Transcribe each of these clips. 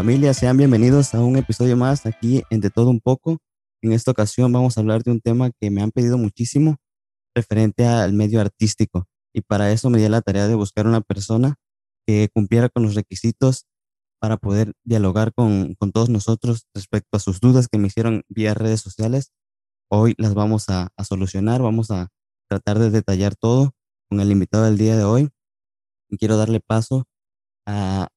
familia, sean bienvenidos a un episodio más aquí en De Todo Un poco. En esta ocasión vamos a hablar de un tema que me han pedido muchísimo referente al medio artístico y para eso me di la tarea de buscar una persona que cumpliera con los requisitos para poder dialogar con, con todos nosotros respecto a sus dudas que me hicieron vía redes sociales. Hoy las vamos a, solucionar, vamos a tratar de detallar todo con el invitado del día de hoy. Quiero darle paso a,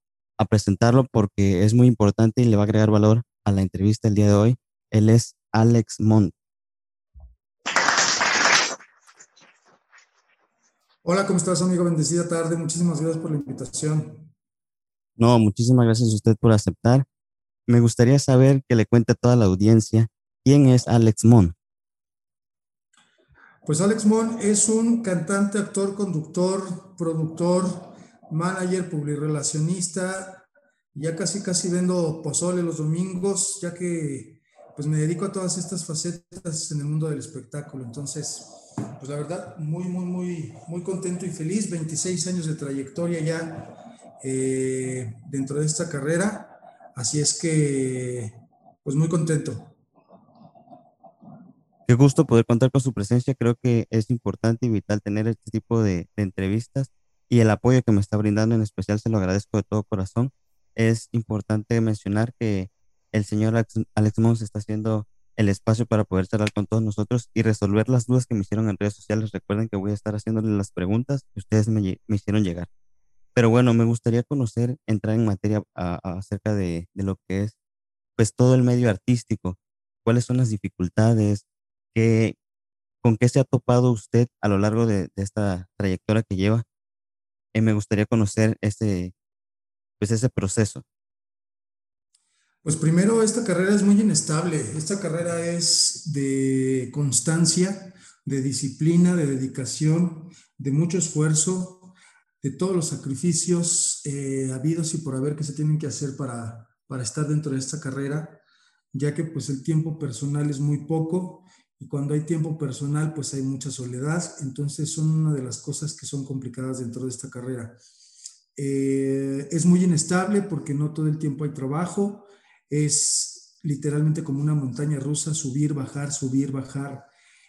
a presentarlo porque es muy importante y le va a agregar valor a la entrevista el día de hoy. Él es Alex Montt. Hola, ¿cómo estás, amigo? Bendecida tarde. Muchísimas gracias por la invitación. No, muchísimas gracias a usted por aceptar. Me gustaría saber que le cuente a toda la audiencia quién es Alex Montt. Pues Alex Montt es un cantante, actor, conductor, productor, manager, publirelacionista, ya casi casi vendo pozole los domingos, ya que pues me dedico a todas estas facetas en el mundo del espectáculo. Entonces, pues la verdad, muy, muy, muy, muy contento y feliz. 26 años de trayectoria ya eh, dentro de esta carrera. Así es que, pues muy contento. Qué gusto poder contar con su presencia. Creo que es importante y vital tener este tipo de, de entrevistas y el apoyo que me está brindando, en especial se lo agradezco de todo corazón. Es importante mencionar que el señor Alex, Mons está haciendo el espacio para poder charlar con todos nosotros y resolver las dudas que me hicieron en redes sociales. Recuerden que voy a estar haciéndole las preguntas que ustedes me, hicieron llegar. Pero bueno, me gustaría conocer, entrar en materia acerca de, de, lo que es pues todo el medio artístico. ¿Cuáles son las dificultades? ¿Qué, ¿Con qué se ha topado usted a lo largo de, de esta trayectoria que lleva? Y me gustaría conocer ese, pues ese proceso. Pues primero, esta carrera es muy inestable. Esta carrera es de constancia, de disciplina, de dedicación, de mucho esfuerzo, de todos los sacrificios eh, habidos y por haber que se tienen que hacer para, para estar dentro de esta carrera, ya que pues el tiempo personal es muy poco y cuando hay tiempo personal, pues hay mucha soledad. Entonces son una de las cosas que son complicadas dentro de esta carrera. Eh, es muy inestable porque no todo el tiempo hay trabajo. Es literalmente como una montaña rusa, subir, bajar, subir, bajar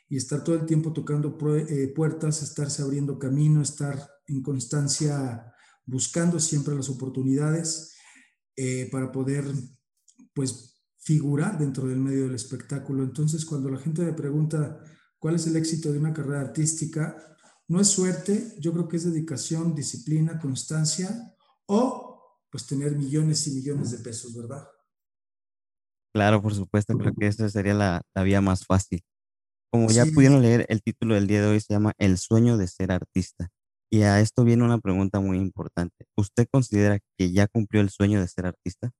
y estar todo el tiempo tocando eh, puertas, estarse abriendo camino, estar en constancia buscando siempre las oportunidades eh, para poder pues figurar dentro del medio del espectáculo. Entonces, cuando la gente me pregunta cuál es el éxito de una carrera artística, no es suerte, yo creo que es dedicación, disciplina, constancia o pues tener millones y millones de pesos, ¿verdad? Claro, por supuesto, creo que esa sería la, vía más fácil. Como ya pudieron leer, el título del día de hoy se llama El sueño de ser artista. Y a esto viene una pregunta muy importante. ¿Usted considera que ya cumplió el sueño de ser artista?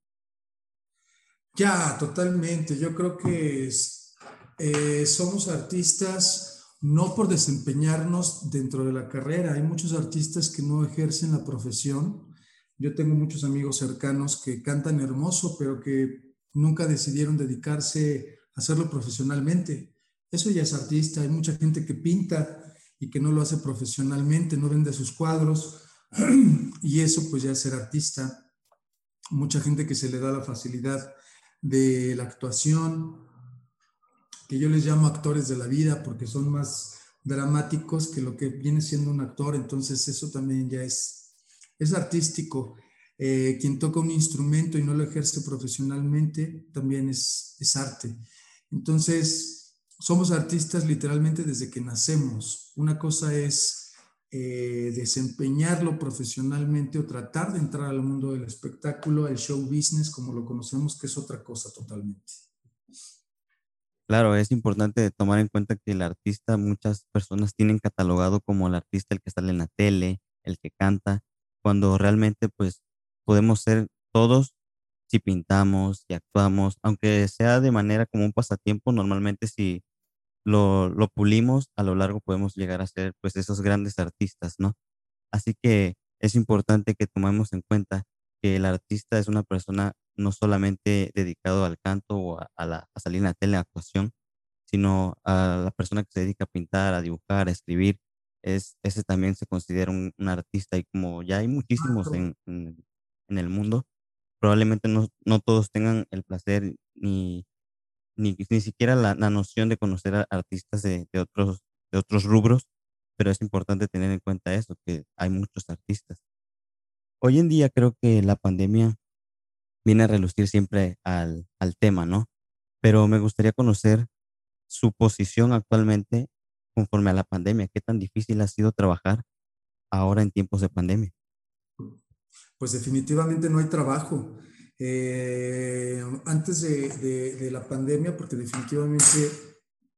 Ya, totalmente. Yo creo que eh, somos artistas no por desempeñarnos dentro de la carrera. Hay muchos artistas que no ejercen la profesión. Yo tengo muchos amigos cercanos que cantan hermoso, pero que nunca decidieron dedicarse a hacerlo profesionalmente. Eso ya es artista. Hay mucha gente que pinta y que no lo hace profesionalmente, no vende sus cuadros y eso pues ya es ser artista. Mucha gente que se le da la facilidad de la actuación, que yo les llamo actores de la vida porque son más dramáticos que lo que viene siendo un actor, entonces eso también ya es, es artístico. Eh, quien toca un instrumento y no lo ejerce profesionalmente también es, es arte. Entonces, somos artistas literalmente desde que nacemos. Una cosa es eh, desempeñarlo profesionalmente o tratar de entrar al mundo del espectáculo, al show business, como lo conocemos, que es otra cosa totalmente. Claro, es importante tomar en cuenta que el artista, muchas personas tienen catalogado como el artista el que sale en la tele, el que canta, cuando realmente pues podemos ser todos si pintamos, si actuamos, aunque sea de manera como un pasatiempo, normalmente si lo, lo pulimos, a lo largo podemos llegar a ser pues esos grandes artistas, ¿no? Así que es importante que tomemos en cuenta que el artista es una persona no solamente dedicado al canto o a, la, a salir en la tele, actuación, sino a la persona que se dedica a pintar, a dibujar, a escribir, es, ese también se considera un, artista y como ya hay muchísimos en, en, el mundo, probablemente no, no todos tengan el placer ni, ni, ni siquiera la, la, noción de conocer a artistas de, de, otros, de otros rubros, pero es importante tener en cuenta eso, que hay muchos artistas. Hoy en día creo que la pandemia viene a relucir siempre al, al tema, ¿no? Pero me gustaría conocer su posición actualmente conforme a la pandemia. ¿Qué tan difícil ha sido trabajar ahora en tiempos de pandemia? Pues definitivamente no hay trabajo. Eh, antes de, de, de, la pandemia, porque definitivamente,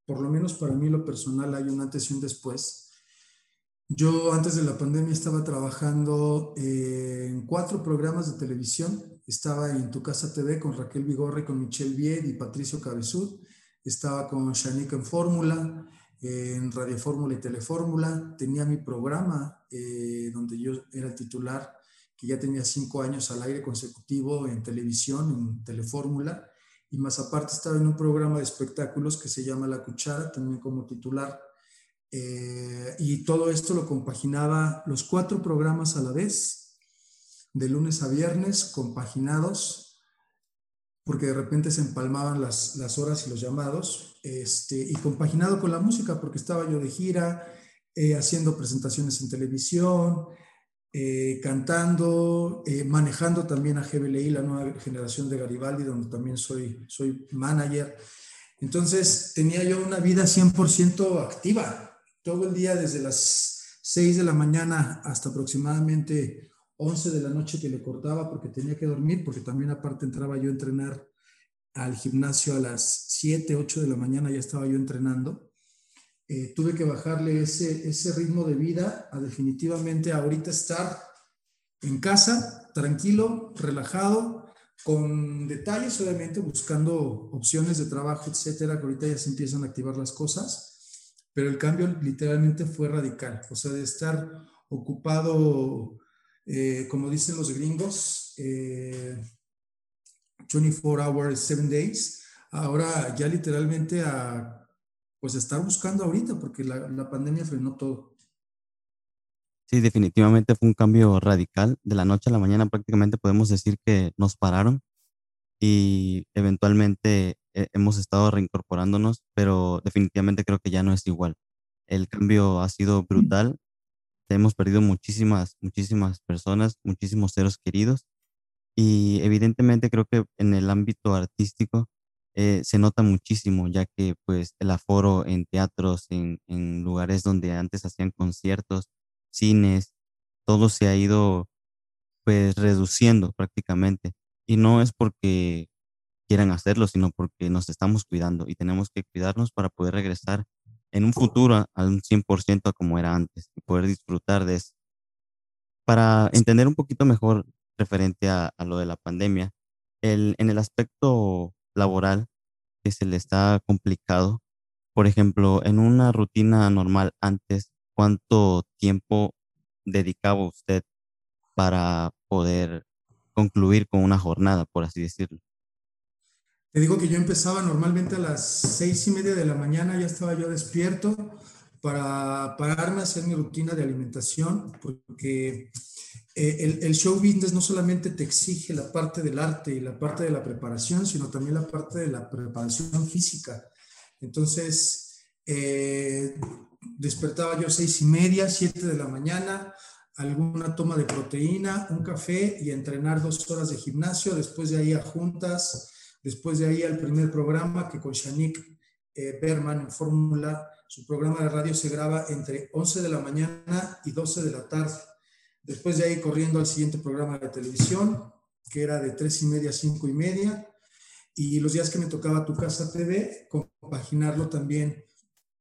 por lo menos para mí lo personal, hay un antes y un después. Yo antes de la pandemia estaba trabajando en cuatro programas de televisión. Estaba en Tu Casa TV con Raquel Vigorre, con Michelle Vied y Patricio Cabezud. Estaba con Shanique en Fórmula, en Radio Fórmula y Telefórmula. Tenía mi programa eh, donde yo era titular, que ya tenía cinco años al aire consecutivo en televisión, en Telefórmula. Y más aparte estaba en un programa de espectáculos que se llama La Cuchara, también como titular eh, y todo esto lo compaginaba los cuatro programas a la vez, de lunes a viernes, compaginados, porque de repente se empalmaban las, las horas y los llamados, este, y compaginado con la música, porque estaba yo de gira, eh, haciendo presentaciones en televisión, eh, cantando, eh, manejando también a GBLI, la nueva generación de Garibaldi, donde también soy, soy manager. Entonces tenía yo una vida 100% activa, todo el día desde las 6 de la mañana hasta aproximadamente 11 de la noche que le cortaba porque tenía que dormir, porque también aparte entraba yo a entrenar al gimnasio a las 7, 8 de la mañana, ya estaba yo entrenando. Eh, tuve que bajarle ese, ese ritmo de vida a definitivamente ahorita estar en casa, tranquilo, relajado, con detalles, obviamente, buscando opciones de trabajo, etcétera, que ahorita ya se empiezan a activar las cosas. Pero el cambio literalmente fue radical, o sea, de estar ocupado, eh, como dicen los gringos, eh, 24 hours, 7 days, ahora ya literalmente a, pues estar buscando ahorita, porque la, la pandemia frenó todo. Sí, definitivamente fue un cambio radical. De la noche a la mañana prácticamente podemos decir que nos pararon y eventualmente eh, hemos estado reincorporándonos, pero definitivamente creo que ya no es igual. El cambio ha sido brutal. Hemos perdido muchísimas, muchísimas personas, muchísimos seres queridos. Y evidentemente creo que en el ámbito artístico eh, se nota muchísimo, ya que pues el aforo en teatros, en, en lugares donde antes hacían conciertos, cines, todo se ha ido pues reduciendo prácticamente. Y no es porque quieran hacerlo, sino porque nos estamos cuidando y tenemos que cuidarnos para poder regresar en un futuro al 100% a como era antes y poder disfrutar de eso. Para entender un poquito mejor referente a, a lo de la pandemia, el, en el aspecto laboral que se le está complicado, por ejemplo, en una rutina normal antes, ¿cuánto tiempo dedicaba usted para poder concluir con una jornada, por así decirlo? Te digo que yo empezaba normalmente a las seis y media de la mañana, ya estaba yo despierto para pararme a hacer mi rutina de alimentación, porque el, el, show business no solamente te exige la parte del arte y la parte de la preparación, sino también la parte de la preparación física. Entonces, eh, despertaba yo seis y media, siete de la mañana, alguna toma de proteína, un café y entrenar dos horas de gimnasio, después de ahí a juntas, Después de ahí al primer programa que con Shanik eh, Berman en Fórmula, su programa de radio se graba entre 11 de la mañana y 12 de la tarde. Después de ahí corriendo al siguiente programa de televisión, que era de 3 y media a 5 y media. Y los días que me tocaba Tu Casa TV, compaginarlo también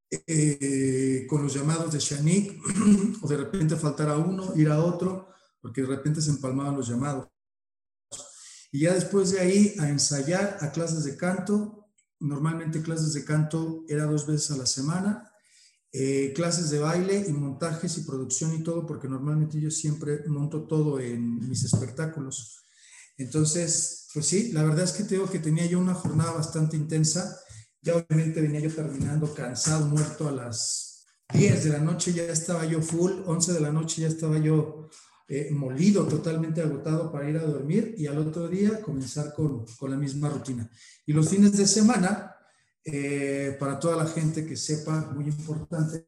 eh, con los llamados de Shanik, o de repente faltar a uno, ir a otro, porque de repente se empalmaban los llamados. Y ya después de ahí a ensayar a clases de canto. Normalmente clases de canto era dos veces a la semana. Eh, clases de baile y montajes y producción y todo, porque normalmente yo siempre monto todo en mis espectáculos. Entonces, pues sí, la verdad es que tengo que tenía yo una jornada bastante intensa. Ya obviamente venía yo terminando cansado, muerto a las 10 de la noche, ya estaba yo full, 11 de la noche ya estaba yo eh, molido, totalmente agotado para ir a dormir y al otro día comenzar con, con la misma rutina. Y los fines de semana, eh, para toda la gente que sepa, muy importante,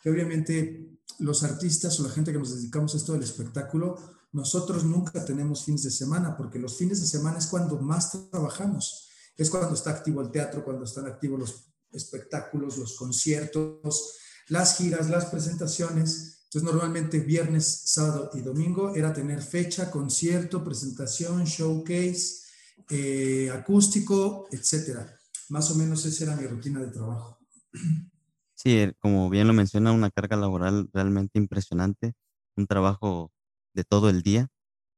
que obviamente los artistas o la gente que nos dedicamos a esto del espectáculo, nosotros nunca tenemos fines de semana, porque los fines de semana es cuando más trabajamos. Es cuando está activo el teatro, cuando están activos los espectáculos, los conciertos, las giras, las presentaciones. Entonces, normalmente viernes, sábado y domingo era tener fecha, concierto, presentación, showcase, eh, acústico, etcétera. Más o menos esa era mi rutina de trabajo. Sí, eh, como bien lo menciona, una carga laboral realmente impresionante, un trabajo de todo el día.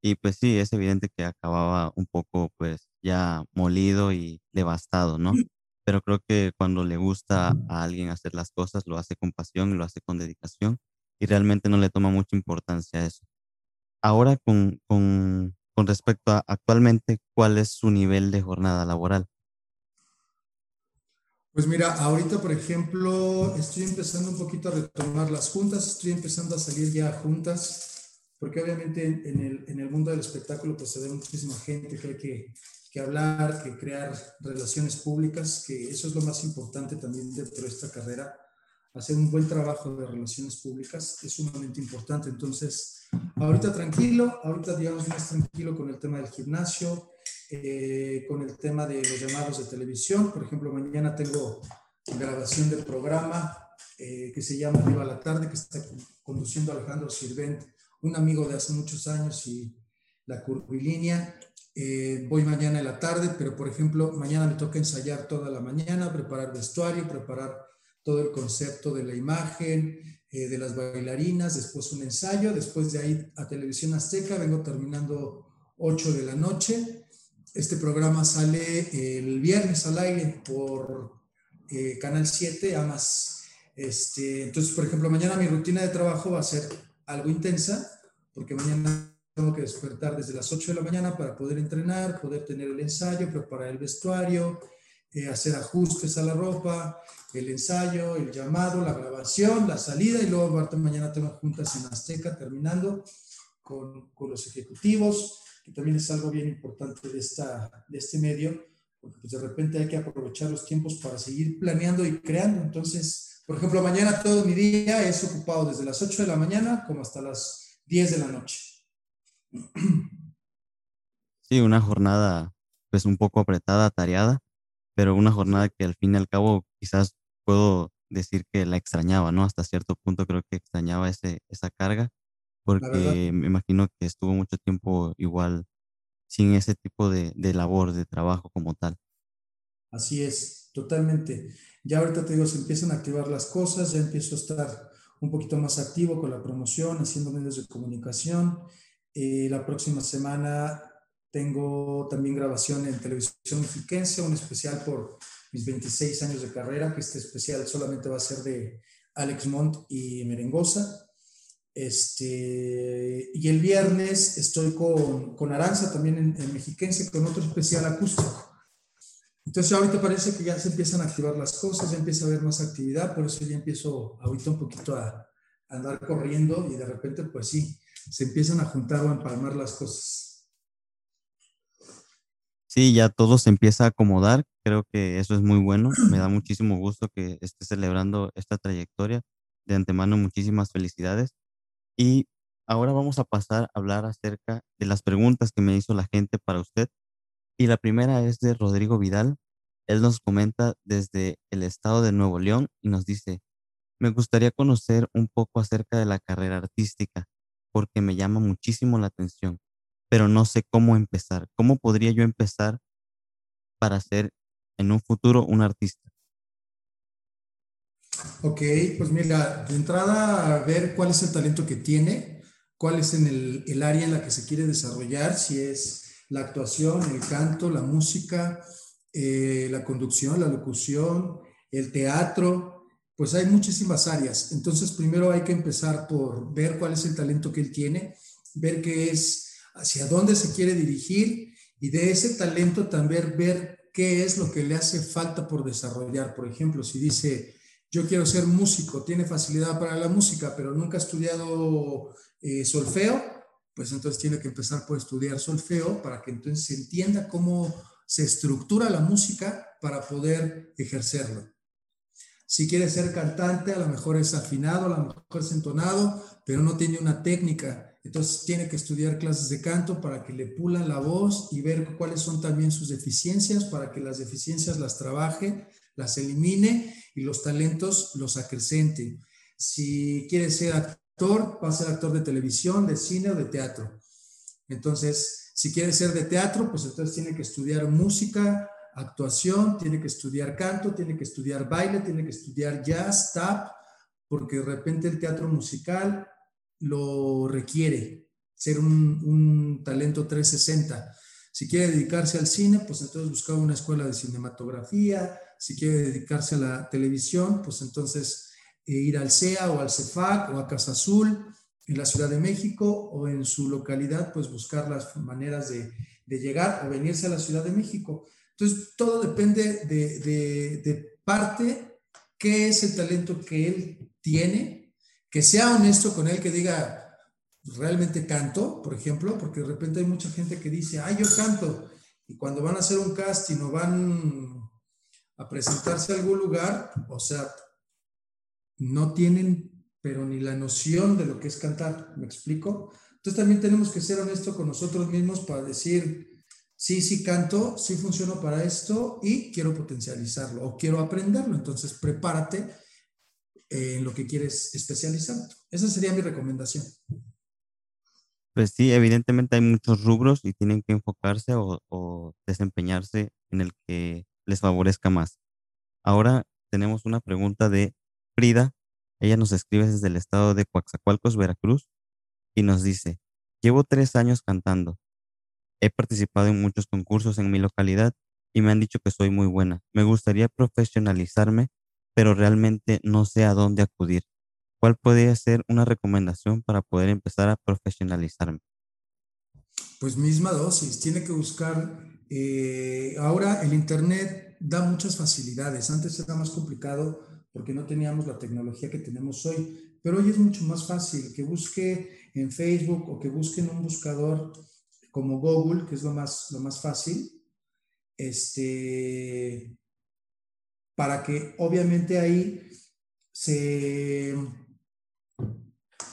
Y pues sí, es evidente que acababa un poco pues ya molido y devastado, ¿no? Pero creo que cuando le gusta a alguien hacer las cosas, lo hace con pasión, lo hace con dedicación y realmente no le toma mucha importancia a eso. Ahora, con, con, con respecto a actualmente, ¿cuál es su nivel de jornada laboral? Pues mira, ahorita, por ejemplo, estoy empezando un poquito a retomar las juntas, estoy empezando a salir ya a juntas, porque obviamente en, el, en el, mundo del espectáculo pues se ve muchísima gente que hay que, que, hablar, que crear relaciones públicas, que eso es lo más importante también dentro de esta carrera, hacer un buen trabajo de relaciones públicas es sumamente importante. Entonces, ahorita tranquilo, ahorita digamos más tranquilo con el tema del gimnasio, eh, con el tema de los llamados de televisión. Por ejemplo, mañana tengo grabación del programa eh, que se llama Viva la Tarde, que está conduciendo Alejandro Sirvent, un amigo de hace muchos años y la curvilínea. Eh, voy mañana en la tarde, pero por ejemplo, mañana me toca ensayar toda la mañana, preparar vestuario, preparar todo el concepto de la imagen, eh, de las bailarinas, después un ensayo, después de ahí a Televisión Azteca, vengo terminando 8 de la noche. Este programa sale el viernes al aire por eh, Canal 7, amas. Este, entonces, por ejemplo, mañana mi rutina de trabajo va a ser algo intensa, porque mañana tengo que despertar desde las 8 de la mañana para poder entrenar, poder tener el ensayo, preparar el vestuario, eh, hacer ajustes a la ropa, el ensayo, el llamado, la grabación, la salida y luego mañana tengo juntas en Azteca terminando con, con, los ejecutivos, que también es algo bien importante de, esta, de este medio, porque pues de repente hay que aprovechar los tiempos para seguir planeando y creando. Entonces, por ejemplo, mañana todo mi día es ocupado desde las 8 de la mañana como hasta las 10 de la noche. Sí, una jornada pues un poco apretada, tareada, pero una jornada que al fin y al cabo quizás puedo decir que la extrañaba, ¿no? Hasta cierto punto creo que extrañaba ese, esa carga, porque me imagino que estuvo mucho tiempo igual sin ese tipo de, de labor, de trabajo como tal. Así es, totalmente. Ya ahorita te digo, se empiezan a activar las cosas, ya empiezo a estar un poquito más activo con la promoción, haciendo medios de comunicación. Eh, la próxima semana tengo también grabación en televisión mexiquense, un especial por mis 26 años de carrera, que este especial solamente va a ser de Alex Montt y Merengosa. Este, y el viernes estoy con, con Aranza también en, en, Mexiquense con otro especial acústico. Entonces ahorita parece que ya se empiezan a activar las cosas, ya empieza a haber más actividad, por eso ya empiezo ahorita un poquito a, a andar corriendo y de repente pues sí, se empiezan a juntar o a empalmar las cosas. Sí, ya todo se empieza a acomodar. Creo que eso es muy bueno. Me da muchísimo gusto que esté celebrando esta trayectoria. De antemano, muchísimas felicidades. Y ahora vamos a pasar a hablar acerca de las preguntas que me hizo la gente para usted. Y la primera es de Rodrigo Vidal. Él nos comenta desde el estado de Nuevo León y nos dice, me gustaría conocer un poco acerca de la carrera artística porque me llama muchísimo la atención pero no sé cómo empezar. ¿Cómo podría yo empezar para ser en un futuro un artista? Ok, pues mira, de entrada a ver cuál es el talento que tiene, cuál es en el, el área en la que se quiere desarrollar, si es la actuación, el canto, la música, eh, la conducción, la locución, el teatro, pues hay muchísimas áreas. Entonces, primero hay que empezar por ver cuál es el talento que él tiene, ver qué es hacia dónde se quiere dirigir y de ese talento también ver qué es lo que le hace falta por desarrollar. Por ejemplo, si dice, yo quiero ser músico, tiene facilidad para la música, pero nunca ha estudiado eh, solfeo, pues entonces tiene que empezar por estudiar solfeo para que entonces se entienda cómo se estructura la música para poder ejercerlo. Si quiere ser cantante, a lo mejor es afinado, a lo mejor es entonado, pero no tiene una técnica. Entonces tiene que estudiar clases de canto para que le pulan la voz y ver cuáles son también sus deficiencias, para que las deficiencias las trabaje, las elimine y los talentos los acrecente. Si quiere ser actor, va a ser actor de televisión, de cine o de teatro. Entonces, si quiere ser de teatro, pues entonces tiene que estudiar música, actuación, tiene que estudiar canto, tiene que estudiar baile, tiene que estudiar jazz, tap, porque de repente el teatro musical lo requiere, ser un, talento 360. Si quiere dedicarse al cine, pues entonces buscar una escuela de cinematografía. Si quiere dedicarse a la televisión, pues entonces eh, ir al CEA o al CEFAC o a Casa Azul en la Ciudad de México o en su localidad, pues buscar las maneras de, de llegar o venirse a la Ciudad de México. Entonces, todo depende de, parte, qué es el talento que él tiene, que sea honesto con él, que diga, realmente canto, por ejemplo, porque de repente hay mucha gente que dice, ay, yo canto, y cuando van a hacer un casting o van a presentarse a algún lugar, o sea, no tienen pero ni la noción de lo que es cantar, ¿me explico? Entonces también tenemos que ser honestos con nosotros mismos para decir, sí, sí canto, sí funciono para esto y quiero potencializarlo o quiero aprenderlo. Entonces, prepárate en lo que quieres especializar. Esa sería mi recomendación. Pues sí, evidentemente hay muchos rubros y tienen que enfocarse o, desempeñarse en el que les favorezca más. Ahora tenemos una pregunta de Frida. Ella nos escribe desde el estado de Coaxacualcos, Veracruz, y nos dice, llevo tres años cantando. He participado en muchos concursos en mi localidad y me han dicho que soy muy buena. Me gustaría profesionalizarme, pero realmente no sé a dónde acudir. ¿Cuál podría ser una recomendación para poder empezar a profesionalizarme? Pues misma dosis, tiene que buscar. Eh, ahora el Internet da muchas facilidades. Antes era más complicado porque no teníamos la tecnología que tenemos hoy, pero hoy es mucho más fácil que busque en Facebook o que busque en un buscador como Google, que es lo más, lo más fácil, este, para que obviamente ahí se,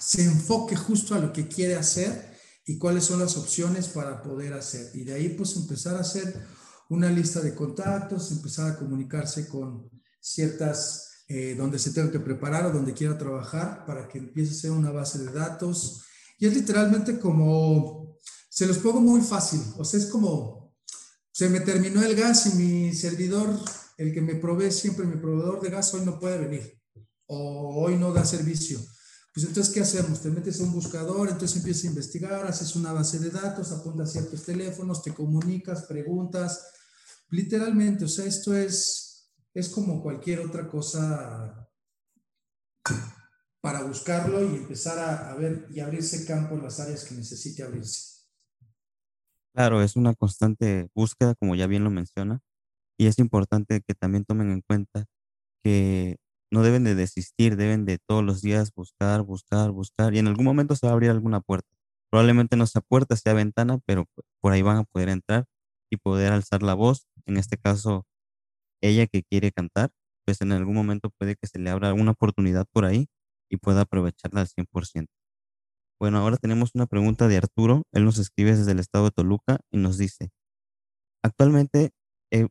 se enfoque justo a lo que quiere hacer y cuáles son las opciones para poder hacer. Y de ahí pues empezar a hacer una lista de contactos, empezar a comunicarse con ciertas, eh, donde se tenga que preparar o donde quiera trabajar para que empiece a ser una base de datos. Y es literalmente como se los pongo muy fácil. O sea, es como, se me terminó el gas y mi servidor, el que me provee siempre, mi proveedor de gas, hoy no puede venir. O hoy no da servicio. Pues entonces, ¿qué hacemos? Te metes a un buscador, entonces empiezas a investigar, haces una base de datos, apuntas ciertos teléfonos, te comunicas, preguntas. Literalmente, o sea, esto es, es como cualquier otra cosa para buscarlo y empezar a, a ver y abrirse campo en las áreas que necesite abrirse. Claro, es una constante búsqueda, como ya bien lo menciona, y es importante que también tomen en cuenta que no deben de desistir, deben de todos los días buscar, buscar, buscar, y en algún momento se va a abrir alguna puerta. Probablemente no sea puerta, sea ventana, pero por ahí van a poder entrar y poder alzar la voz. En este caso, ella que quiere cantar, pues en algún momento puede que se le abra una oportunidad por ahí y pueda aprovecharla al 100%. Bueno, ahora tenemos una pregunta de Arturo. Él nos escribe desde el estado de Toluca y nos dice, actualmente he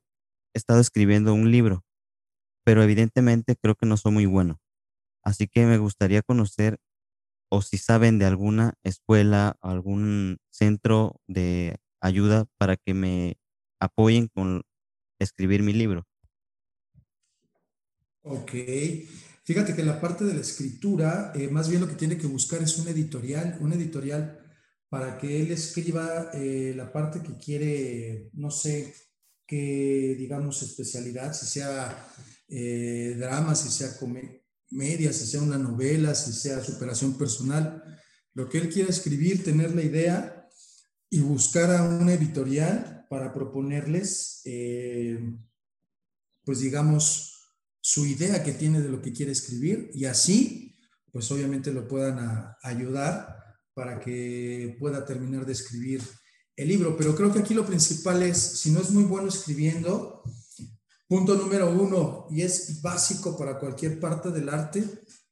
estado escribiendo un libro, pero evidentemente creo que no soy muy bueno. Así que me gustaría conocer o si saben de alguna escuela, algún centro de ayuda para que me apoyen con escribir mi libro. Ok, Fíjate que la parte de la escritura, eh, más bien lo que tiene que buscar es un editorial, un editorial para que él escriba eh, la parte que quiere, no sé digamos, especialidad, si sea eh, drama, si sea comedia, si sea una novela, si sea superación personal, lo que él quiere escribir, tener la idea y buscar a un editorial para proponerles, pues digamos, su idea que tiene de lo que quiere escribir y así, pues obviamente lo puedan ayudar para que pueda terminar de escribir el libro. Pero creo que aquí lo principal es, si no es muy bueno escribiendo, punto número uno, y es básico para cualquier parte del arte,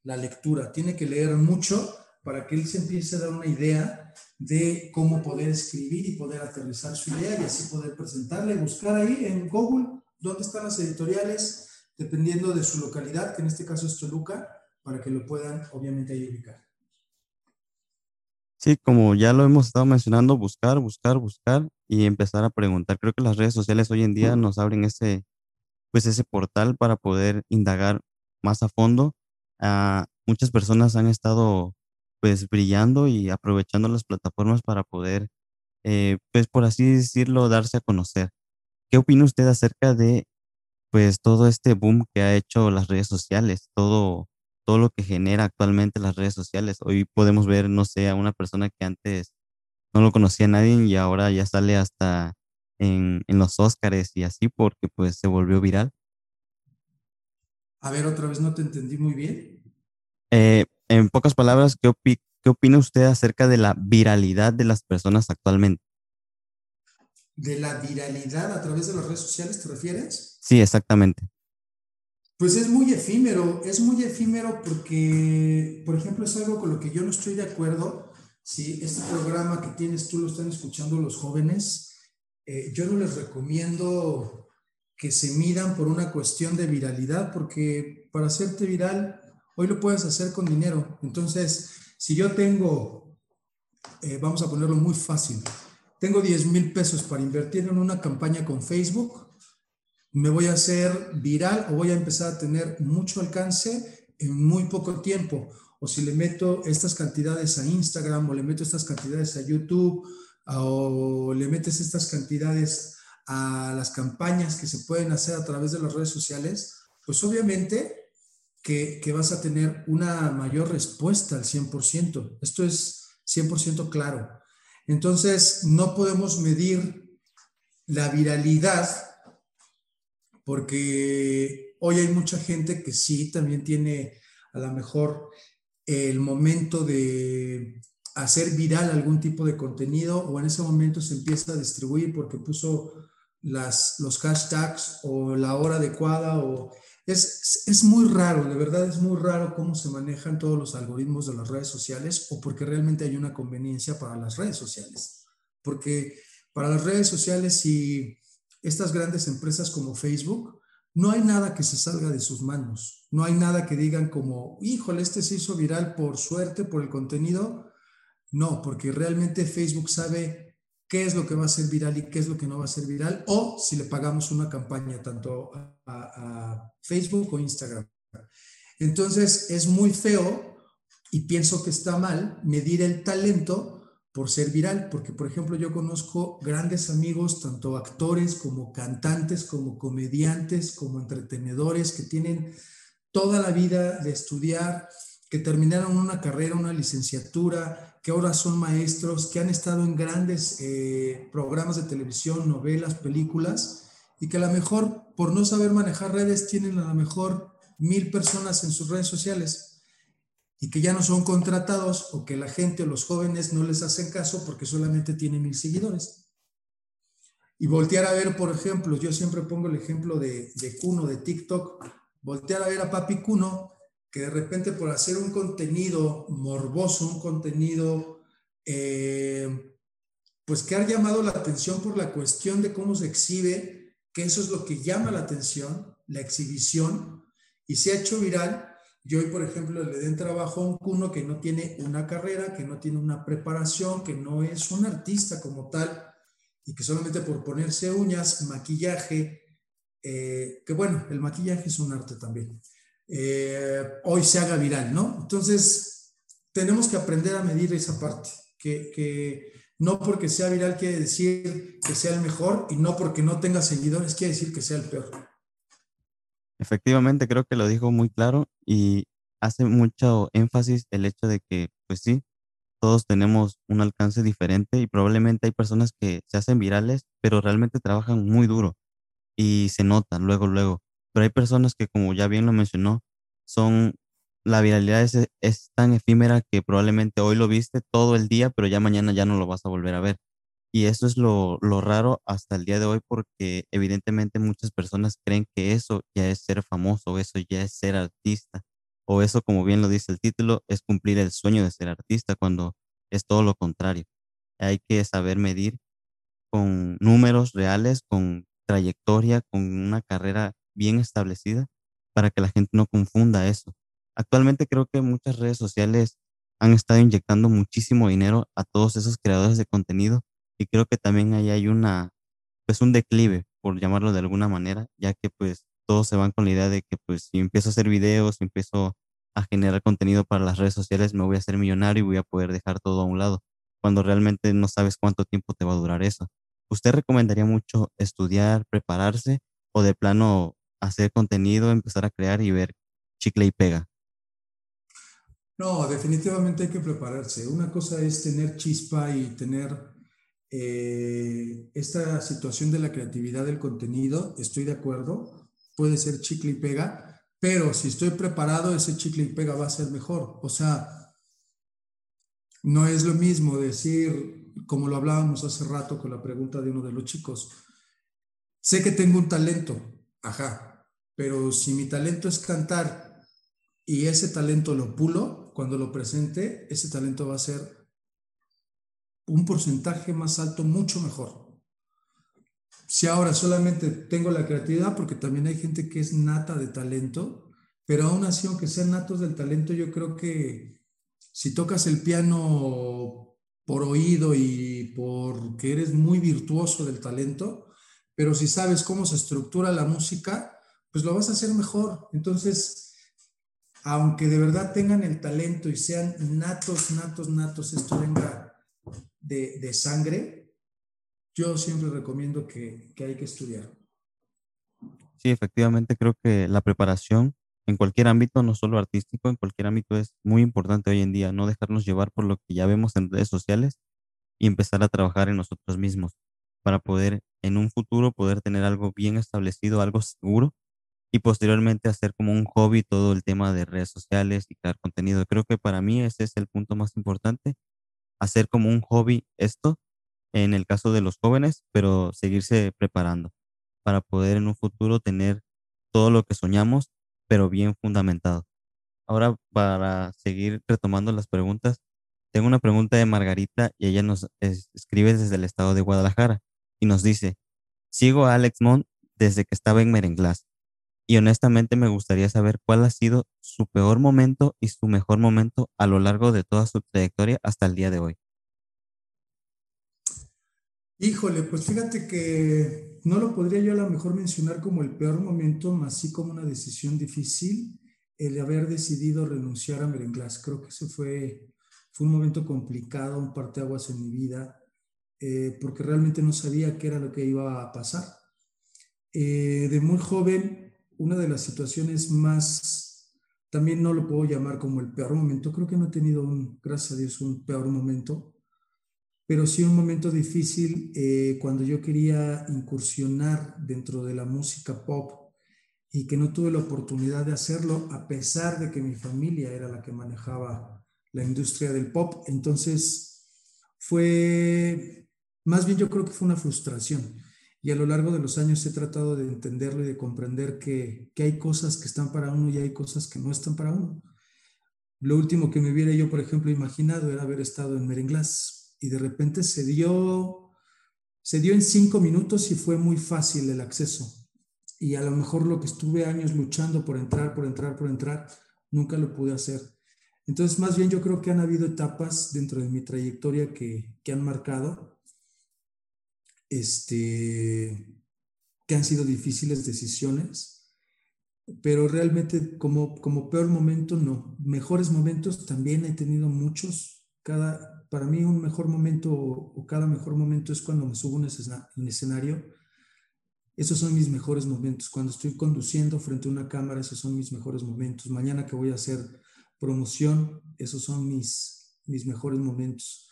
la lectura. Tiene que leer mucho para que él se empiece a dar una idea de cómo poder escribir y poder aterrizar su idea y así poder presentarla y buscar ahí en Google dónde están las editoriales, dependiendo de su localidad, que en este caso es Toluca, para que lo puedan obviamente ahí. Sí, como ya lo hemos estado mencionando, buscar, buscar, buscar y empezar a preguntar. Creo que las redes sociales hoy en día nos abren ese, pues ese portal para poder indagar más a fondo. Ah, muchas personas han estado pues brillando y aprovechando las plataformas para poder, eh, pues por así decirlo, darse a conocer. ¿Qué opina usted acerca de pues todo este boom que ha hecho las redes sociales, todo, todo lo que genera actualmente las redes sociales? Hoy podemos ver, no sé, a una persona que antes no lo conocía nadie y ahora ya sale hasta en, en los Óscares y así porque pues se volvió viral. A ver, otra vez no te entendí muy bien. Eh, en pocas palabras, ¿qué, ¿qué opina usted acerca de la viralidad de las personas actualmente? ¿De la viralidad a través de las redes sociales te refieres? Sí, exactamente. Pues es muy efímero, es muy efímero porque, por ejemplo, es algo con lo que yo no estoy de acuerdo. Si este programa que tienes tú lo están escuchando los jóvenes, eh, yo no les recomiendo que se midan por una cuestión de viralidad, porque para hacerte viral, hoy lo puedes hacer con dinero. Entonces, si yo tengo, eh, vamos a ponerlo muy fácil, tengo 10 mil pesos para invertir en una campaña con Facebook, me voy a hacer viral o voy a empezar a tener mucho alcance en muy poco tiempo. O si le meto estas cantidades a Instagram o le meto estas cantidades a YouTube o le metes estas cantidades a las campañas que se pueden hacer a través de las redes sociales, pues obviamente que, que vas a tener una mayor respuesta al 100%. Esto es 100% claro. Entonces, no podemos medir la viralidad porque hoy hay mucha gente que sí también tiene a lo mejor el momento de hacer viral algún tipo de contenido o en ese momento se empieza a distribuir porque puso las, los hashtags o la hora adecuada o es, es, muy raro, de verdad es muy raro cómo se manejan todos los algoritmos de las redes sociales o porque realmente hay una conveniencia para las redes sociales. Porque para las redes sociales y estas grandes empresas como Facebook, no hay nada que se salga de sus manos. No hay nada que digan como, híjole, este se hizo viral por suerte, por el contenido. No, porque realmente Facebook sabe qué es lo que va a ser viral y qué es lo que no va a ser viral, o si le pagamos una campaña tanto a, Facebook o Instagram. Entonces, es muy feo y pienso que está mal medir el talento por ser viral, porque por ejemplo yo conozco grandes amigos, tanto actores como cantantes, como comediantes, como entretenedores, que tienen toda la vida de estudiar, que terminaron una carrera, una licenciatura, que ahora son maestros, que han estado en grandes eh, programas de televisión, novelas, películas, y que a lo mejor por no saber manejar redes tienen a lo mejor mil personas en sus redes sociales y que ya no son contratados o que la gente o los jóvenes no les hacen caso porque solamente tienen mil seguidores. Y voltear a ver, por ejemplo, yo siempre pongo el ejemplo de, de Cuno, de TikTok, voltear a ver a Papi Cuno que de repente por hacer un contenido morboso, un contenido, eh, pues que ha llamado la atención por la cuestión de cómo se exhibe, que eso es lo que llama la atención, la exhibición, y se ha hecho viral. Yo hoy, por ejemplo, le den trabajo a un cuno que no tiene una carrera, que no tiene una preparación, que no es un artista como tal, y que solamente por ponerse uñas, maquillaje, eh, que bueno, el maquillaje es un arte también eh, hoy se haga viral, ¿no? Entonces, tenemos que aprender a medir esa parte, que, que, no porque sea viral quiere decir que sea el mejor y no porque no tenga seguidores quiere decir que sea el peor. Efectivamente, creo que lo dijo muy claro y hace mucho énfasis el hecho de que, pues sí, todos tenemos un alcance diferente y probablemente hay personas que se hacen virales, pero realmente trabajan muy duro y se notan luego, luego. Pero hay personas que, como ya bien lo mencionó, son la viralidad es, es tan efímera que probablemente hoy lo viste todo el día, pero ya mañana ya no lo vas a volver a ver. Y eso es lo, lo raro hasta el día de hoy porque evidentemente muchas personas creen que eso ya es ser famoso, eso ya es ser artista, o eso, como bien lo dice el título, es cumplir el sueño de ser artista, cuando es todo lo contrario. Hay que saber medir con números reales, con trayectoria, con una carrera bien establecida, para que la gente no confunda eso. Actualmente creo que muchas redes sociales han estado inyectando muchísimo dinero a todos esos creadores de contenido y creo que también ahí hay una, pues un declive, por llamarlo de alguna manera, ya que pues todos se van con la idea de que pues si empiezo a hacer videos, si empiezo a generar contenido para las redes sociales, me voy a hacer millonario y voy a poder dejar todo a un lado, cuando realmente no sabes cuánto tiempo te va a durar eso. ¿Usted recomendaría mucho estudiar, prepararse o de plano hacer contenido, empezar a crear y ver chicle y pega? No, definitivamente hay que prepararse. Una cosa es tener chispa y tener eh, esta situación de la creatividad del contenido, estoy de acuerdo, puede ser chicle y pega, pero si estoy preparado, ese chicle y pega va a ser mejor. O sea, no es lo mismo decir, como lo hablábamos hace rato con la pregunta de uno de los chicos, sé que tengo un talento, ajá, pero si mi talento es cantar y ese talento lo pulo, cuando lo presente, ese talento va a ser un porcentaje más alto, mucho mejor. Si ahora solamente tengo la creatividad, porque también hay gente que es nata de talento, pero aún así, aunque sean natos del talento, yo creo que si tocas el piano por oído y porque eres muy virtuoso del talento, pero si sabes cómo se estructura la música, pues lo vas a hacer mejor. Entonces, aunque de verdad tengan el talento y sean natos, natos, natos, esto venga de, sangre, yo siempre recomiendo que, que hay que estudiar. Sí, efectivamente, creo que la preparación en cualquier ámbito, no solo artístico, en cualquier ámbito es muy importante hoy en día, no dejarnos llevar por lo que ya vemos en redes sociales y empezar a trabajar en nosotros mismos para poder en un futuro poder tener algo bien establecido, algo seguro y posteriormente hacer como un hobby todo el tema de redes sociales y crear contenido. Creo que para mí ese es el punto más importante hacer como un hobby esto, en el caso de los jóvenes, pero seguirse preparando para poder en un futuro tener todo lo que soñamos, pero bien fundamentado. Ahora, para seguir retomando las preguntas, tengo una pregunta de Margarita y ella nos escribe desde el estado de Guadalajara y nos dice, sigo a Alex Mont desde que estaba en Merenglás y honestamente me gustaría saber cuál ha sido su peor momento y su mejor momento a lo largo de toda su trayectoria hasta el día de hoy. Híjole, pues fíjate que no lo podría yo a lo mejor mencionar como el peor momento, más sí como una decisión difícil, el haber decidido renunciar a Merenglás. Creo que ese fue, fue un momento complicado, un parteaguas en mi vida, eh, porque realmente no sabía qué era lo que iba a pasar. Eh, de muy joven una de las situaciones más, también no lo puedo llamar como el peor momento, creo que no he tenido un, gracias a Dios, un peor momento, pero sí un momento difícil eh, cuando yo quería incursionar dentro de la música pop y que no tuve la oportunidad de hacerlo a pesar de que mi familia era la que manejaba la industria del pop. Entonces fue, más bien yo creo que fue una frustración y a lo largo de los años he tratado de entenderlo y de comprender que, hay cosas que están para uno y hay cosas que no están para uno. Lo último que me hubiera yo, por ejemplo, imaginado era haber estado en Merenglás y de repente se dio, se dio en cinco minutos y fue muy fácil el acceso. Y a lo mejor lo que estuve años luchando por entrar, por entrar, por entrar, nunca lo pude hacer. Entonces, más bien yo creo que han habido etapas dentro de mi trayectoria que, que han marcado este, que han sido difíciles decisiones, pero realmente como, como peor momento no. Mejores momentos también he tenido muchos. Cada, para mí un mejor momento o cada mejor momento es cuando me subo en un escenario. Esos son mis mejores momentos. Cuando estoy conduciendo frente a una cámara, esos son mis mejores momentos. Mañana que voy a hacer promoción, esos son mis, mis mejores momentos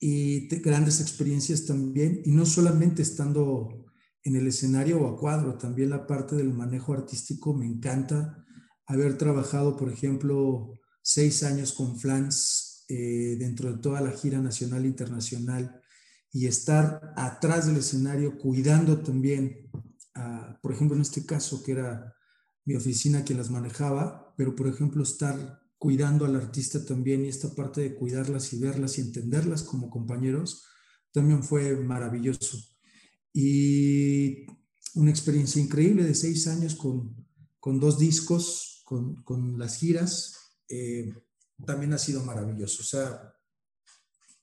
y grandes experiencias también, y no solamente estando en el escenario o a cuadro, también la parte del manejo artístico me encanta. haber trabajado, por ejemplo, seis años con Flans eh, dentro de toda la gira nacional e internacional y estar atrás del escenario cuidando también, por ejemplo, en este caso que era mi oficina quien las manejaba, pero por ejemplo estar cuidando al artista también y esta parte de cuidarlas y verlas y entenderlas como compañeros también fue maravilloso. Y una experiencia increíble de seis años con, con dos discos, con, con las giras, eh, también ha sido maravilloso. O sea,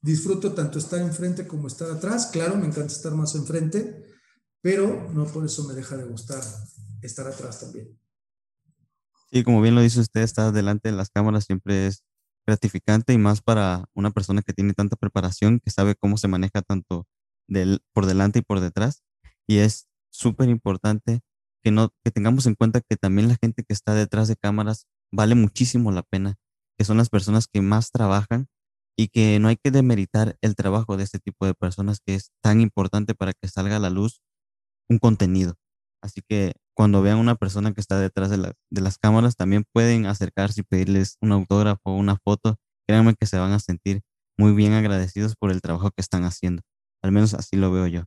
disfruto tanto estar enfrente como estar atrás. Claro, me encanta estar más enfrente, pero no por eso me deja de gustar estar atrás también. Sí, como bien lo dice usted, estar delante de las cámaras siempre es gratificante y más para una persona que tiene tanta preparación, que sabe cómo se maneja tanto del, por delante y por detrás. Y es súper importante que, no, que tengamos en cuenta que también la gente que está detrás de cámaras vale muchísimo la pena, que son las personas que más trabajan y que no hay que demeritar el trabajo de este tipo de personas que es tan importante para que salga a la luz un contenido. Así que cuando vean una persona que está detrás de, de las cámaras, también pueden acercarse y pedirles un autógrafo o una foto. Créanme que se van a sentir muy bien agradecidos por el trabajo que están haciendo. Al menos así lo veo yo.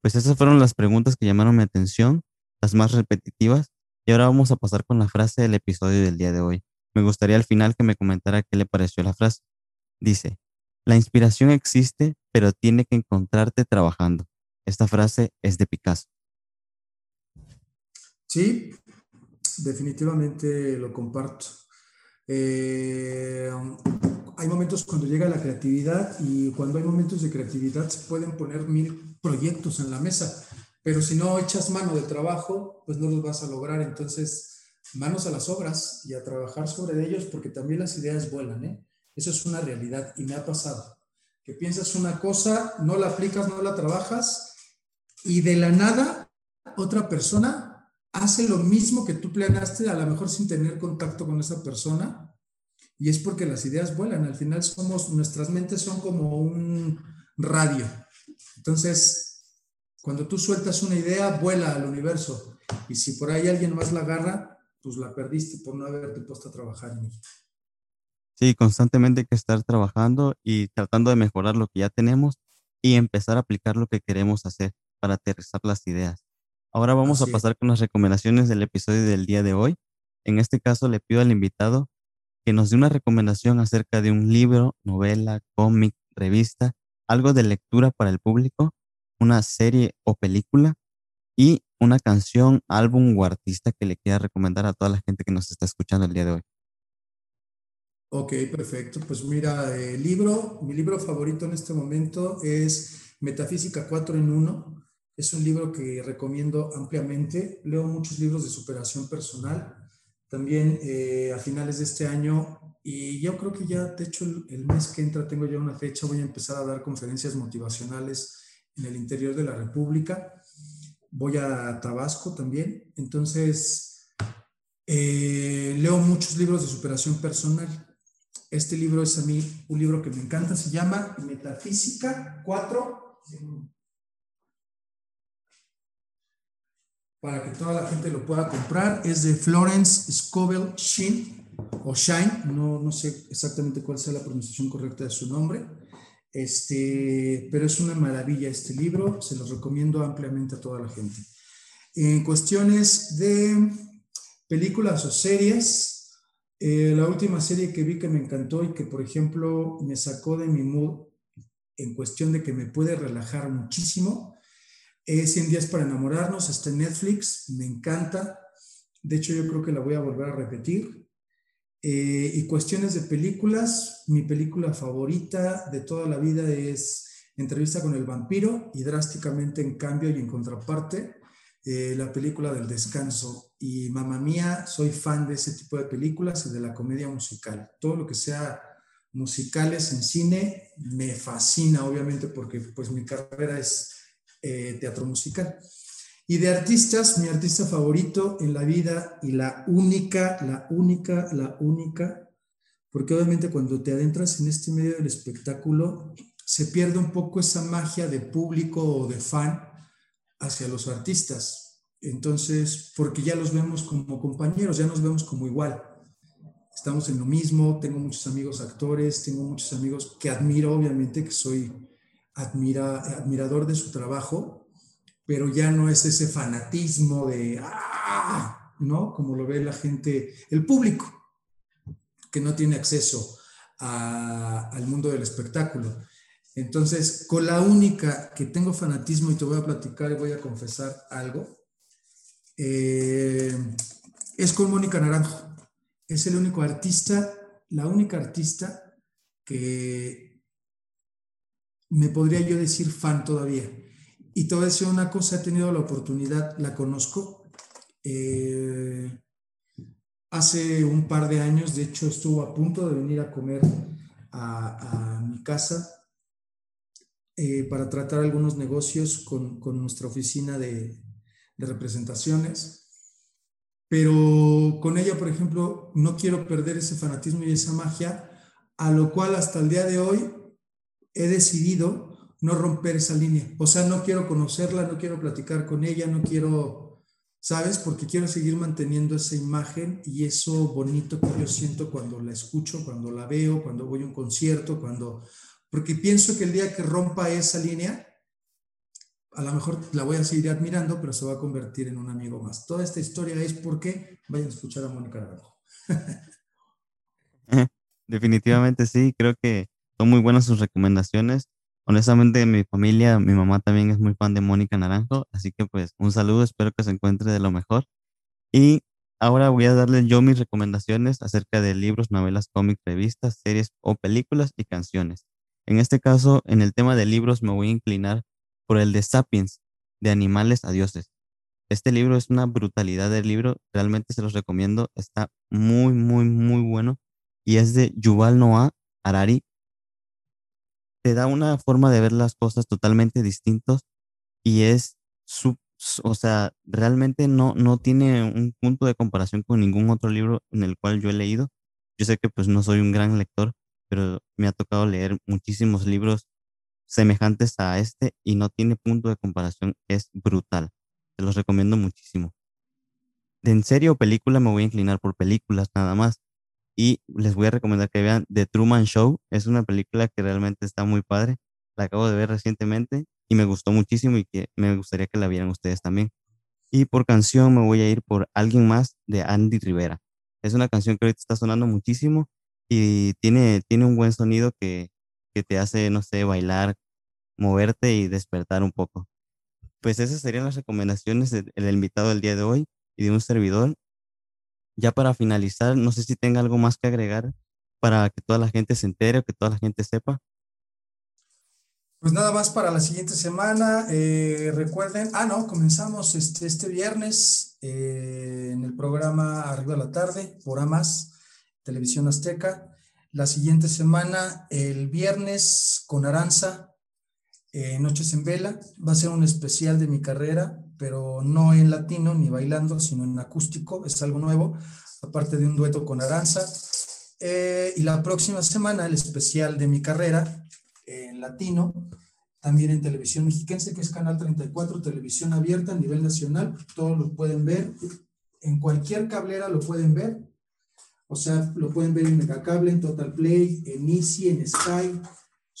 Pues esas fueron las preguntas que llamaron mi atención, las más repetitivas, y ahora vamos a pasar con la frase del episodio del día de hoy. Me gustaría al final que me comentara qué le pareció la frase. Dice, la inspiración existe, pero tiene que encontrarte trabajando. Esta frase es de Picasso. Sí, definitivamente lo comparto. Eh, hay momentos cuando llega la creatividad y cuando hay momentos de creatividad se pueden poner mil proyectos en la mesa, pero si no echas mano de trabajo, pues no los vas a lograr. Entonces, manos a las obras y a trabajar sobre ellos porque también las ideas vuelan, ¿eh? Eso es una realidad y me ha pasado. Que piensas una cosa, no la aplicas, no la trabajas y de la nada otra persona hace lo mismo que tú planeaste, a lo mejor sin tener contacto con esa persona y es porque las ideas vuelan. Al final somos, nuestras mentes son como un radio. Entonces, cuando tú sueltas una idea, vuela al universo. Y si por ahí alguien más la agarra, pues la perdiste por no haberte puesto a trabajar en ella. Sí, constantemente hay que estar trabajando y tratando de mejorar lo que ya tenemos y empezar a aplicar lo que queremos hacer para aterrizar las ideas. Ahora vamos a pasar con las recomendaciones del episodio del día de hoy. En este caso le pido al invitado que nos dé una recomendación acerca de un libro, novela, cómic, revista, algo de lectura para el público, una serie o película y una canción, álbum o artista que le quiera recomendar a toda la gente que nos está escuchando el día de hoy. Ok, perfecto. Pues mira, el libro, mi libro favorito en este momento es Metafísica 4 en 1. Es un libro que recomiendo ampliamente. Leo muchos libros de superación personal también eh, a finales de este año y yo creo que ya, de hecho, el, mes que entra tengo ya una fecha, voy a empezar a dar conferencias motivacionales en el interior de la República. Voy a Tabasco también. Entonces, eh, leo muchos libros de superación personal. Este libro es a mí un libro que me encanta, se llama Metafísica 4 para que toda la gente lo pueda comprar. Es de Florence Scovel Shine, o Shine, no, no sé exactamente cuál sea la pronunciación correcta de su nombre, este, pero es una maravilla este libro, se los recomiendo ampliamente a toda la gente. En cuestiones de películas o series, eh, la última serie que vi que me encantó y que, por ejemplo, me sacó de mi mood en cuestión de que me puede relajar muchísimo, es 100 días para enamorarnos, está en Netflix, me encanta. De hecho, yo creo que la voy a volver a repetir. Eh, y cuestiones de películas, mi película favorita de toda la vida es Entrevista con el vampiro y drásticamente en cambio y en contraparte, eh, la película del descanso. Y mamá mía, soy fan de ese tipo de películas y de la comedia musical. Todo lo que sea musicales en cine me fascina, obviamente, porque pues mi carrera es eh, teatro musical. Y de artistas, mi artista favorito en la vida y la única, la única, la única, porque obviamente cuando te adentras en este medio del espectáculo, se pierde un poco esa magia de público o de fan hacia los artistas. Entonces, porque ya los vemos como compañeros, ya nos vemos como igual. Estamos en lo mismo, tengo muchos amigos actores, tengo muchos amigos que admiro, obviamente, que soy admira, admirador de su trabajo, pero ya no es ese fanatismo de, ¡ah! ¿no? Como lo ve la gente, el público, que no tiene acceso al mundo del espectáculo. Entonces, con la única que tengo fanatismo y te voy a platicar y voy a confesar algo, eh, es con Mónica Naranjo. Es el único artista, la única artista que me podría yo decir fan todavía. Y te voy a decir una cosa, he tenido la oportunidad, la conozco. Eh, hace un par de años, de hecho, estuvo a punto de venir a comer a, mi casa eh, para tratar algunos negocios con, con nuestra oficina de representaciones. Pero con ella, por ejemplo, no quiero perder ese fanatismo y esa magia, a lo cual hasta el día de hoy he decidido no romper esa línea. O sea, no quiero conocerla, no quiero platicar con ella, no quiero, ¿sabes? Porque quiero seguir manteniendo esa imagen y eso bonito que yo siento cuando la escucho, cuando la veo, cuando voy a un concierto, cuando... Porque pienso que el día que rompa esa línea, a lo mejor la voy a seguir admirando, pero se va a convertir en un amigo más. Toda esta historia es porque vayan a escuchar a Mónica Naranjo. Definitivamente sí, creo que son muy buenas sus recomendaciones. Honestamente, mi familia, mi mamá también es muy fan de Mónica Naranjo, así que pues un saludo, espero que se encuentre de lo mejor. Y ahora voy a darle yo mis recomendaciones acerca de libros, novelas, cómics, revistas, series o películas y canciones. En este caso, en el tema de libros me voy a inclinar por el de Sapiens, de animales a dioses. Este libro es una brutalidad del libro, realmente se los recomiendo, está muy, muy, muy bueno y es de Yuval Noah Harari. Te da una forma de ver las cosas totalmente distintos y es, su, o sea, realmente no, no tiene un punto de comparación con ningún otro libro en el cual yo he leído. Yo sé que pues no soy un gran lector, pero me ha tocado leer muchísimos libros semejantes a este y no tiene punto de comparación, es brutal. Se los recomiendo muchísimo. De en serio película me voy a inclinar por películas nada más. Y les voy a recomendar que vean The Truman Show. Es una película que realmente está muy padre. La acabo de ver recientemente y me gustó muchísimo y que me gustaría que la vieran ustedes también. Y por canción me voy a ir por Alguien más de Andy Rivera. Es una canción que ahorita está sonando muchísimo y tiene, tiene un buen sonido que, que te hace, no sé, bailar, moverte y despertar un poco. Pues esas serían las recomendaciones del invitado del día de hoy y de un servidor. Ya para finalizar, no sé si tenga algo más que agregar para que toda la gente se entere o que toda la gente sepa. Pues nada más para la siguiente semana. Eh, recuerden, ah, no, comenzamos este, este viernes eh, en el programa Arriba de la Tarde por AMAS, Televisión Azteca. La siguiente semana, el viernes, con Aranza, eh, Noches en Vela. Va a ser un especial de mi carrera, pero no en latino ni bailando, sino en acústico. Es algo nuevo, aparte de un dueto con Aranza. Eh, y la próxima semana, el especial de mi carrera en latino, también en televisión mexiquense, que es Canal 34, televisión abierta a nivel nacional. Todos lo pueden ver. En cualquier cablera lo pueden ver o sea, lo pueden ver en Megacable, en Total Play, en Easy, en Sky.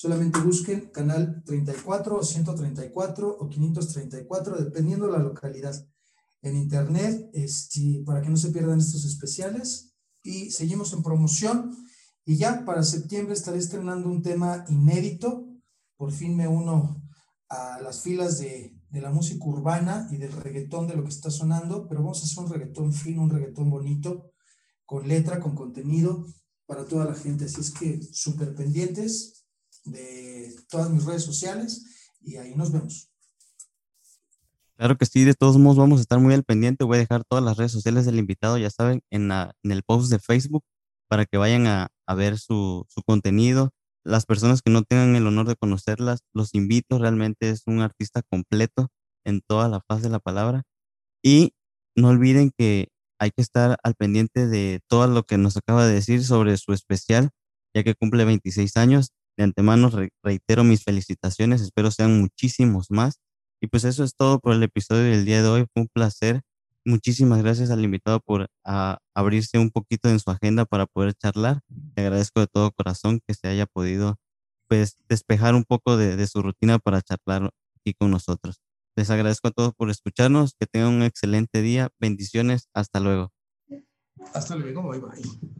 Solamente busquen canal 34 o 134 o 534, dependiendo de la localidad. En internet, este, para que no se pierdan estos especiales. Y seguimos en promoción. Y ya para septiembre estaré estrenando un tema inédito. Por fin me uno a las filas de, de la música urbana y del reggaetón de lo que está sonando, pero vamos a hacer un reggaetón fino, un reggaetón bonito con letra, con contenido para toda la gente. Así es que súper pendientes de todas mis redes sociales y ahí nos vemos. Claro que sí, de todos modos vamos a estar muy al pendiente. Voy a dejar todas las redes sociales del invitado, ya saben, en, en el post de Facebook para que vayan a, a ver su, su, contenido. Las personas que no tengan el honor de conocerlas, los invito. Realmente es un artista completo en toda la faz de la palabra. Y no olviden que hay que estar al pendiente de todo lo que nos acaba de decir sobre su especial, ya que cumple 26 años. De antemano reitero mis felicitaciones, espero sean muchísimos más Y pues eso es todo por el episodio del día de hoy. Fue un placer. Muchísimas gracias al invitado por abrirse un poquito en su agenda para poder charlar. Te agradezco de todo corazón que se haya podido pues despejar un poco de, de su rutina para charlar aquí con nosotros. Les agradezco a todos por escucharnos. Que tengan un excelente día. Bendiciones. Hasta luego. Hasta luego. Bye bye.